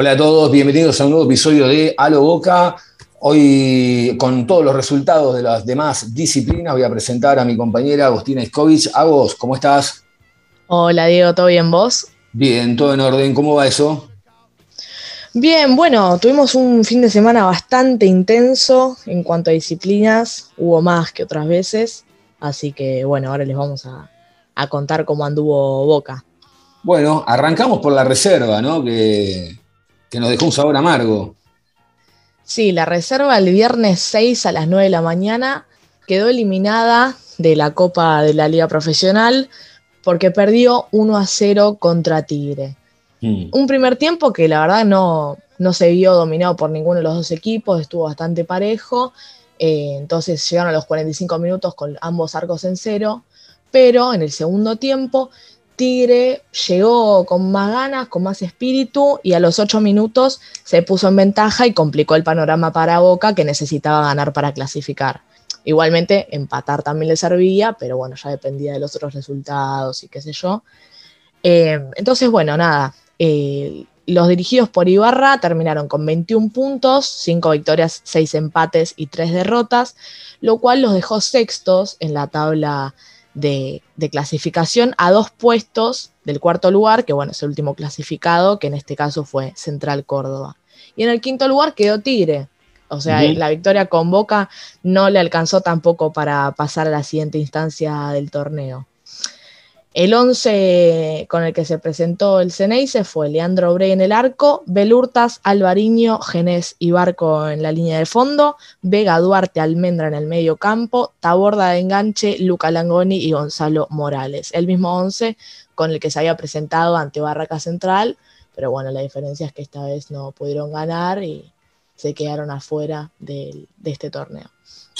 Hola a todos, bienvenidos a un nuevo episodio de A lo Boca. Hoy, con todos los resultados de las demás disciplinas, voy a presentar a mi compañera Agostina Iskovich. Agos, ¿cómo estás? Hola Diego, ¿todo bien vos? Bien, todo en orden. ¿Cómo va eso? Bien, bueno, tuvimos un fin de semana bastante intenso en cuanto a disciplinas, hubo más que otras veces, así que bueno, ahora les vamos a, a contar cómo anduvo Boca. Bueno, arrancamos por la reserva, ¿no? Que, que nos dejó un sabor amargo. Sí, la reserva el viernes 6 a las 9 de la mañana quedó eliminada de la Copa de la Liga Profesional porque perdió 1 a 0 contra Tigre. Mm. Un primer tiempo que la verdad no, no se vio dominado por ninguno de los dos equipos, estuvo bastante parejo. eh, entonces llegaron a los 45 minutos con ambos arcos en cero. Pero en el segundo tiempo, Tigre llegó con más ganas, con más espíritu y a los 8 minutos se puso en ventaja y complicó el panorama para Boca que necesitaba ganar para clasificar. Igualmente, empatar también le servía, pero bueno, ya dependía de los otros resultados y qué sé yo. Eh, entonces, bueno, nada. eh, los dirigidos por Ibarra terminaron con 21 puntos, 5 victorias, 6 empates y 3 derrotas, lo cual los dejó sextos en la tabla de, de clasificación a dos puestos del cuarto lugar, que bueno, es el último clasificado, que en este caso fue Central Córdoba. Y en el quinto lugar quedó Tigre. O sea, la victoria con Boca no le alcanzó tampoco para pasar a la siguiente instancia del torneo. El 11 con el que se presentó el Ceneice fue Leandro Brey en el arco, Belurtas, Alvariño, Genés y Barco en la línea de fondo, Vega Duarte, Almendra en el medio campo, Taborda de enganche, Luca Langoni y Gonzalo Morales. El mismo 11 con el que se había presentado ante Barraca Central, pero bueno, la diferencia es que esta vez no pudieron ganar y se quedaron afuera del- de este torneo.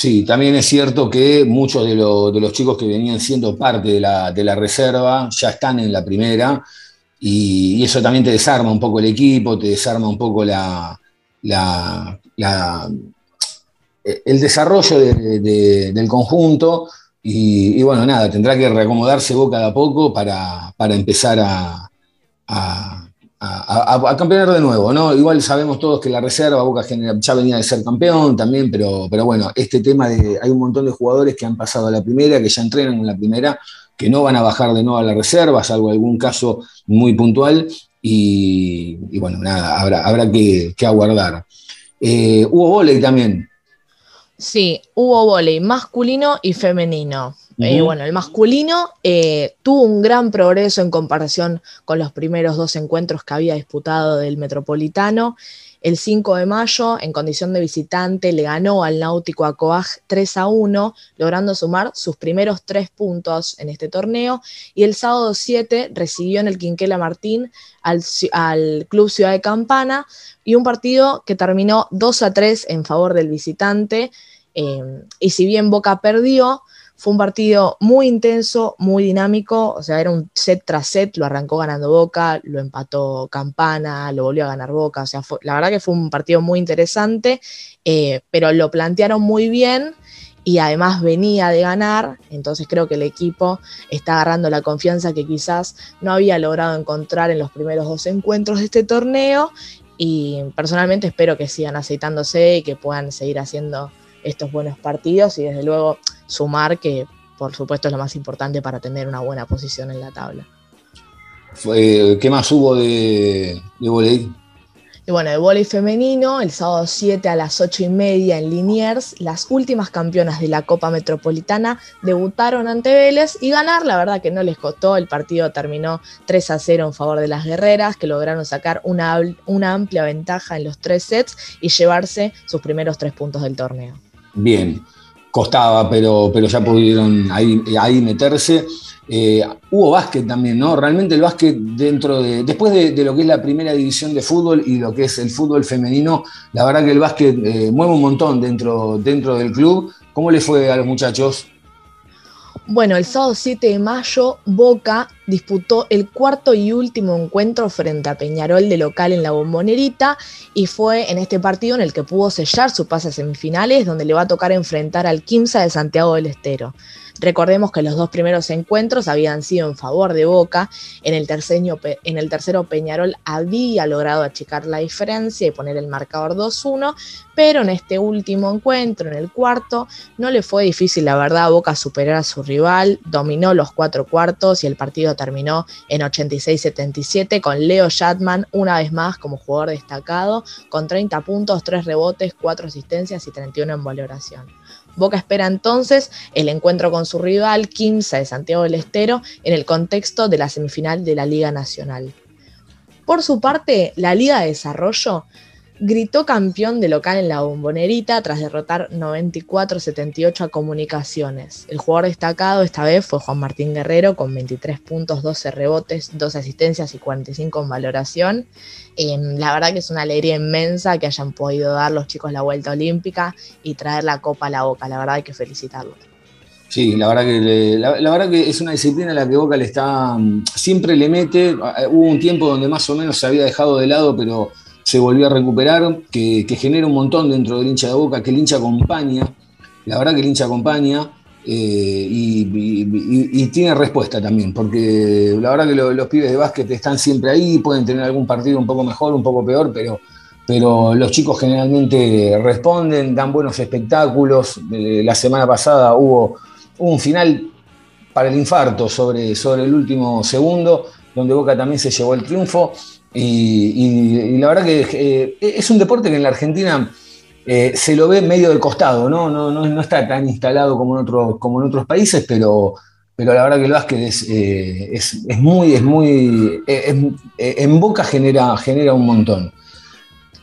Sí, también es cierto que muchos de, lo- de los chicos que venían siendo parte de la, de la reserva ya están en la primera y, eso también te desarma un poco el equipo, te desarma un poco la, el desarrollo de- de- del conjunto y, bueno, nada, tendrá que reacomodarse Boca de a poco para, para empezar a- a- campeonar de nuevo, ¿no? Igual sabemos todos que la reserva, Boca ya venía de ser campeón también, pero, pero bueno, este tema de, hay un montón de jugadores que han pasado a la primera, que ya entrenan en la primera, que no van a bajar de nuevo a la reserva, salvo algún caso muy puntual, y, y bueno, nada, habrá, habrá que, que aguardar. Eh, hubo volei también. Sí, hubo vóley masculino y femenino. Eh, Ujú. bueno, el masculino eh, tuvo un gran progreso en comparación con los primeros dos encuentros que había disputado del Metropolitano. El 5 de mayo, en condición de visitante, le ganó al Náutico Acoaj 3 a 1, logrando sumar sus primeros tres puntos en este torneo. Y el sábado 7 recibió en el Quinquela Martín al, Club Ciudad de Campana y un partido que terminó 2 a 3 en favor del visitante. Eh, y si bien Boca perdió, fue un partido muy intenso, muy dinámico, o sea, era un set tras set, lo arrancó ganando Boca, lo empató Campana, lo volvió a ganar Boca, o sea, fue- la verdad que fue un partido muy interesante, eh, pero lo plantearon muy bien y además venía de ganar, entonces creo que el equipo está agarrando la confianza que quizás no había logrado encontrar en los primeros dos encuentros de este torneo y personalmente espero que sigan aceitándose y que puedan seguir haciendo estos buenos partidos y desde luego sumar que por supuesto es lo más importante para tener una buena posición en la tabla. Fue- ¿Qué más hubo de, de volei? Y bueno, de vóley femenino, el sábado 7 a las 8 y media en Liniers, las últimas campeonas de la Copa Metropolitana debutaron ante Vélez y ganar, la verdad que no les costó, el partido terminó 3 a 0 en favor de las guerreras, que lograron sacar una, una amplia ventaja en los tres sets y llevarse sus primeros tres puntos del torneo. Bien, costaba, pero, pero ya pudieron ahí, ahí meterse. Eh, hubo básquet también, ¿no? Realmente el básquet dentro de, después de, lo que es la primera división de fútbol y lo que es el fútbol femenino, la verdad que el básquet eh, mueve un montón dentro, dentro del club. ¿Cómo le fue a los muchachos? Bueno, el sábado 7 de mayo, Boca disputó el cuarto y último encuentro frente a Peñarol de local en la Bombonerita y fue en este partido en el que pudo sellar su pase a semifinales, donde le va a tocar enfrentar al Quimsa de Santiago del Estero. Recordemos que los dos primeros encuentros habían sido en favor de Boca. En el, en el tercero Peñarol había logrado achicar la diferencia y poner el marcador 2-1, pero en este último encuentro, en el cuarto, no le fue difícil, la verdad, Boca superar a su rival, dominó los cuatro cuartos y el partido terminó en 86-77 con Leo Shatman una vez más como jugador destacado, con 30 puntos, 3 rebotes, 4 asistencias y 31 en valoración. Boca espera entonces el encuentro con su rival, Quimsa de Santiago del Estero, en el contexto de la semifinal de la Liga Nacional. Por su parte, la Liga de Desarrollo gritó campeón de local en la bombonerita tras derrotar 94-78 a Comunicaciones. El jugador destacado esta vez fue Juan Martín Guerrero con 23 puntos, 12 rebotes, 2 asistencias y 45 en valoración. Em, la verdad que es una alegría inmensa que hayan podido dar los chicos la vuelta olímpica y traer la copa a la boca. La verdad hay que felicitarlos. Sí, la verdad que la, verdad que es una disciplina a la que Boca le está siempre le mete. Hubo un tiempo donde más o menos se había dejado de lado, pero se volvió a recuperar, que, genera un montón dentro del hincha de Boca, que el hincha acompaña, la verdad que el hincha acompaña eh, y, tiene respuesta también, porque la verdad que los pibes de básquet están siempre ahí, pueden tener algún partido un poco mejor, un poco peor, pero, pero los chicos generalmente responden, dan buenos espectáculos. Eh, la semana pasada hubo un final para el infarto sobre, sobre el último segundo, donde Boca también se llevó el triunfo. Y, la verdad que eh, es un deporte que en la Argentina eh, se lo ve medio de costado, ¿no? No, no, está tan instalado como en, otros, como en otros países, pero, pero la verdad que el básquet es, eh, es, muy, es muy, en Boca genera, genera un montón.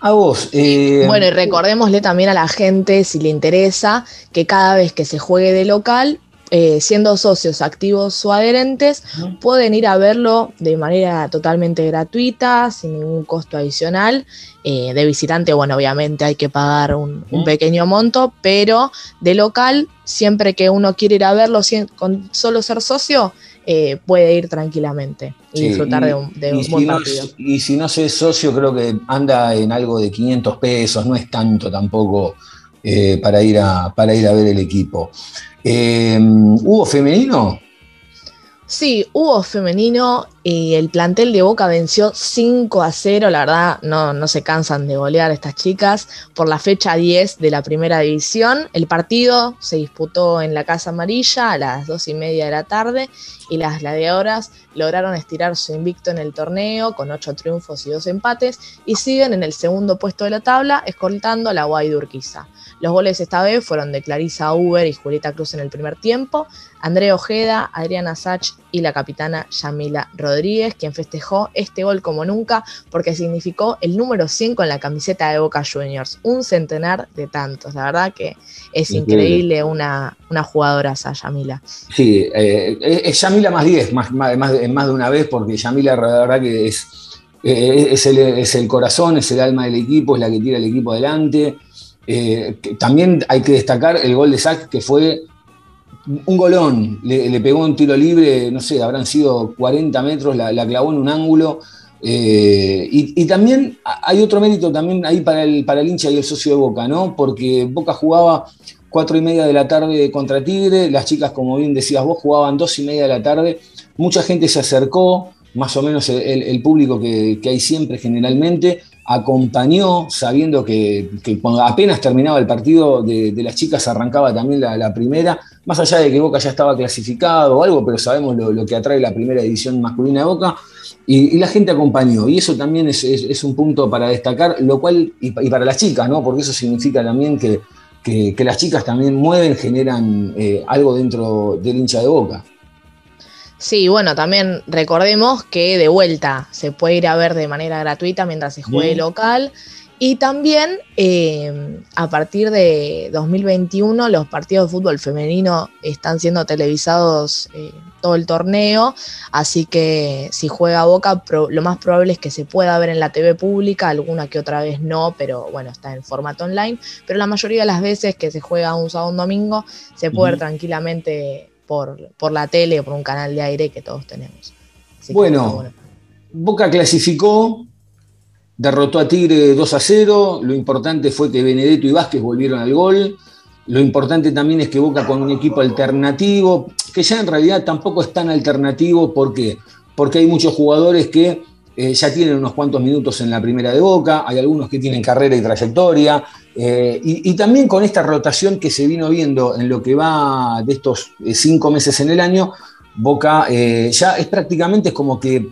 A vos. bueno, y recordémosle también a la gente, si le interesa, que cada vez que se juegue de local, eh, siendo socios activos o adherentes, pueden ir a verlo de manera totalmente gratuita, sin ningún costo adicional. Eh, de visitante, bueno, obviamente hay que pagar un, pequeño monto, pero de local, siempre que uno quiere ir a verlo con solo ser socio, eh, puede ir tranquilamente y disfrutar de un, buen partido. y si no se es socio, creo que anda en algo de 500 pesos, no es tanto tampoco para, ir a, para ir a ver el equipo. Eh, ¿Hubo femenino? Sí, hubo femenino y el plantel de Boca venció 5 a 0. La verdad, no, no se cansan de golear estas chicas por la fecha 10 de la primera división. El partido se disputó en la Casa Amarilla a las 2 y media de la tarde y las gladiadoras lograron estirar su invicto en el torneo con 8 triunfos y 2 empates y siguen en el segundo puesto de la tabla, escoltando a la Guaidurquiza. Los goles esta vez fueron de Clarisa Uber y Julieta Cruz en el primer tiempo, Andrea Ojeda, Adriana Sach y la capitana Yamila Rodríguez, quien festejó este gol como nunca porque significó el número 100 con la camiseta de Boca Juniors, un centenar de tantos. La verdad que es increíble, una, una jugadora esa Yamila. Sí, eh, es Yamila más 10, más, más, más, de una vez, porque Yamila la verdad que es, eh, es, el, es el corazón, es el alma del equipo, es la que tira el equipo adelante. Eh, también hay que destacar el gol de Sac, que fue un golón. Le, pegó un tiro libre, no sé, habrán sido 40 metros, la, clavó en un ángulo. Eh, y, también hay otro mérito también ahí para el, para el hincha y el socio de Boca, ¿no? Porque Boca jugaba cuatro y media de la tarde contra Tigre, las chicas, como bien decías vos, jugaban dos y media de la tarde, mucha gente se acercó, más o menos el, público que, hay siempre generalmente, acompañó sabiendo que, cuando apenas terminaba el partido de, las chicas arrancaba también la, primera, más allá de que Boca ya estaba clasificado o algo, pero sabemos lo, que atrae la primera edición masculina de Boca, y, la gente acompañó, y eso también es, un punto para destacar, lo cual, y, para las chicas, ¿no? porque eso significa también que, las chicas también mueven, generan eh, algo dentro del hincha de Boca. Sí, bueno, también recordemos que de vuelta se puede ir a ver de manera gratuita mientras se juegue local. Y también eh, a partir de 2021 los partidos de fútbol femenino están siendo televisados eh, todo el torneo, así que si juega Boca, lo más probable es que se pueda ver en la TV pública, alguna que otra vez no, pero bueno, está en formato online, pero la mayoría de las veces que se juega un sábado o un domingo, se puede ver tranquilamente por, por la tele o por un canal de aire que todos tenemos. bueno, Boca clasificó, derrotó a Tigre 2 a 0, lo importante fue que Benedetto y Vázquez volvieron al gol, lo importante también es que Boca con un equipo alternativo, que ya en realidad tampoco es tan alternativo, ¿por qué? Porque hay muchos jugadores que eh, ya tienen unos cuantos minutos en la primera de Boca, hay algunos que tienen carrera y trayectoria, eh, y, también con esta rotación que se vino viendo en lo que va de estos eh, cinco meses en el año, Boca ya es prácticamente como que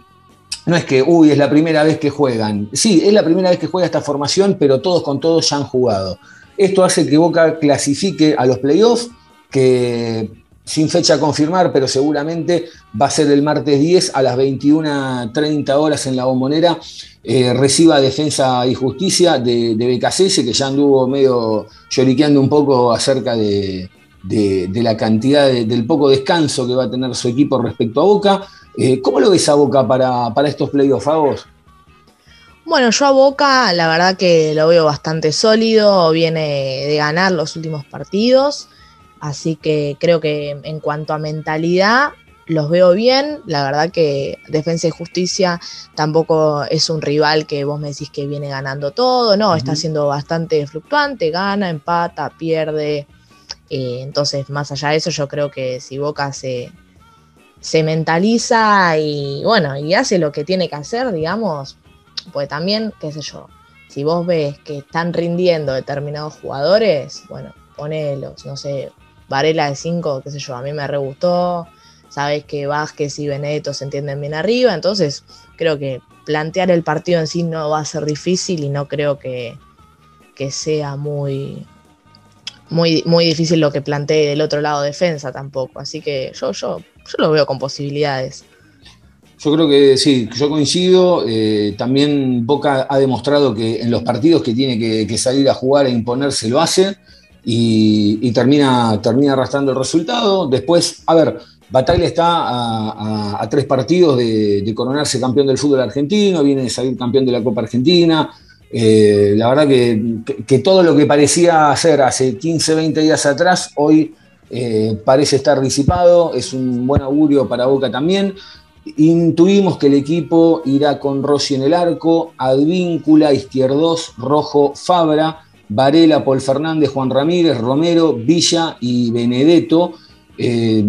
no es que, uy, es la primera vez que juegan. Sí, es la primera vez que juega esta formación, pero todos con todos ya han jugado. Esto hace que Boca clasifique a los playoffs, que sin fecha a confirmar, pero seguramente va a ser el martes 10 a las 21.30 horas en la bombonera, eh, reciba Defensa y Justicia de, de que ya anduvo medio lloriqueando un poco acerca de, la cantidad, del poco descanso que va a tener su equipo respecto a Boca. Eh, ¿Cómo lo ves a Boca para, para estos playoffs, a vos? Bueno, yo a Boca la verdad que lo veo bastante sólido, viene de ganar los últimos partidos, así que creo que en cuanto a mentalidad los veo bien, la verdad que Defensa y Justicia tampoco es un rival que vos me decís que viene ganando todo, no, está siendo bastante fluctuante, gana, empata, pierde, eh, entonces más allá de eso yo creo que si Boca se, se mentaliza y bueno, y hace lo que tiene que hacer, digamos, pues también, qué sé yo, si vos ves que están rindiendo determinados jugadores, bueno, ponelos, no sé, Varela de 5, qué sé yo, a mí me re gustó, sabes que Vázquez y Benedetto se entienden bien arriba, entonces creo que plantear el partido en sí no va a ser difícil y no creo que, que sea muy, muy, muy difícil lo que plantee del otro lado defensa tampoco, así que yo, yo, yo lo veo con posibilidades. Yo creo que sí, yo coincido. Eh, también Boca ha demostrado que en los partidos que tiene que, salir a jugar e imponerse lo hace y, termina, termina arrastrando el resultado. Después, a ver, Batalla está a, tres partidos de, coronarse campeón del fútbol argentino, viene de salir campeón de la Copa Argentina. Eh, la verdad que, todo lo que parecía ser hace 15, 20 días atrás, hoy eh, parece estar disipado. Es un buen augurio para Boca también. Intuimos que el equipo irá con Rossi en el arco, Advíncula, Izquierdos, Rojo, Fabra, Varela, Paul Fernández, Juan Ramírez, Romero, Villa y Benedetto. Eh,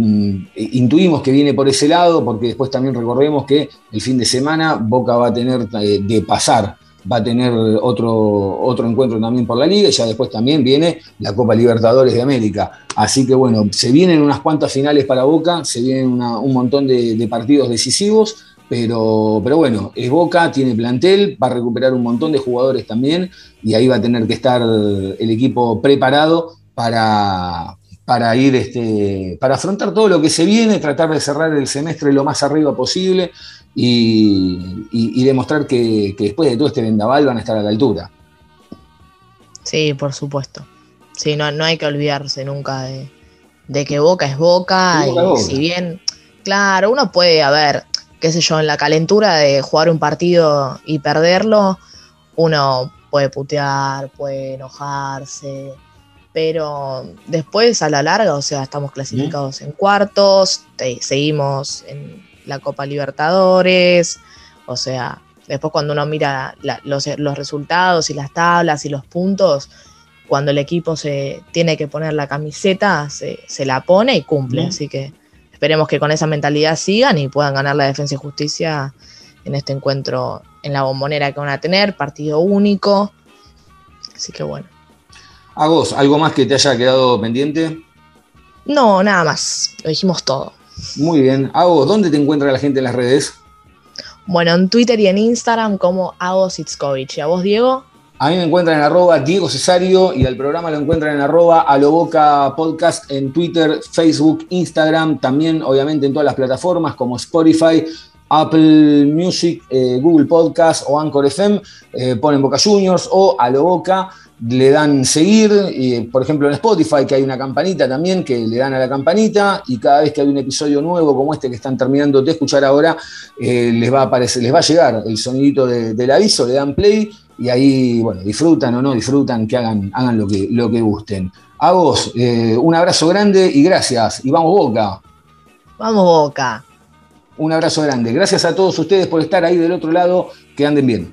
intuimos que viene por ese lado, porque después también recordemos que el fin de semana Boca va a tener eh, de pasar va a tener otro, otro encuentro también por la liga y ya después también viene la Copa Libertadores de América. Así que bueno, se vienen unas cuantas finales para Boca, se vienen un montón de, partidos decisivos, pero, pero bueno, es Boca, tiene plantel, va a recuperar un montón de jugadores también y ahí va a tener que estar el equipo preparado para, para ir este, para afrontar todo lo que se viene, tratar de cerrar el semestre lo más arriba posible y, demostrar que, después de todo este vendaval van a estar a la altura. Sí, por supuesto. Sí, no, no hay que olvidarse nunca de, que Boca es Boca, y si bien, claro, uno puede, a ver, qué sé yo, en la calentura de jugar un partido y perderlo, uno puede putear, puede enojarse, pero después a la larga, o sea, estamos clasificados en cuartos, seguimos en la Copa Libertadores, o sea, después cuando uno mira los, resultados y las tablas y los puntos, cuando el equipo se tiene que poner la camiseta, se, la pone y cumple. Así que esperemos que con esa mentalidad sigan y puedan ganar la defensa y justicia en este encuentro en la bombonera que van a tener, partido único. Así que bueno. ¿A vos algo más que te haya quedado pendiente? No, nada más. Lo dijimos todo. Muy bien. Agos, ¿dónde te encuentra la gente en las redes? Bueno, en Twitter y en Instagram como Agos ¿Y a vos, Diego? A mí me encuentran en arroba Diego Cesario y al programa lo encuentran en arroba Aloboca Podcast en Twitter, Facebook, Instagram, también obviamente en todas las plataformas como Spotify, Apple Music, eh, Google Podcast o Anchor FM, eh, ponen Boca Juniors o Aloboca le dan seguir, y, por ejemplo en Spotify, que hay una campanita también, que le dan a la campanita, y cada vez que hay un episodio nuevo como este que están terminando de escuchar ahora, eh, les, va a aparecer, les va a llegar el sonidito de- del aviso, le dan play, y ahí, bueno, disfrutan o no disfrutan, que hagan, hagan lo, que, lo que gusten. A vos, eh, un abrazo grande y gracias, y vamos Boca. Vamos, Boca. Un abrazo grande. Gracias a todos ustedes por estar ahí del otro lado. Que anden bien.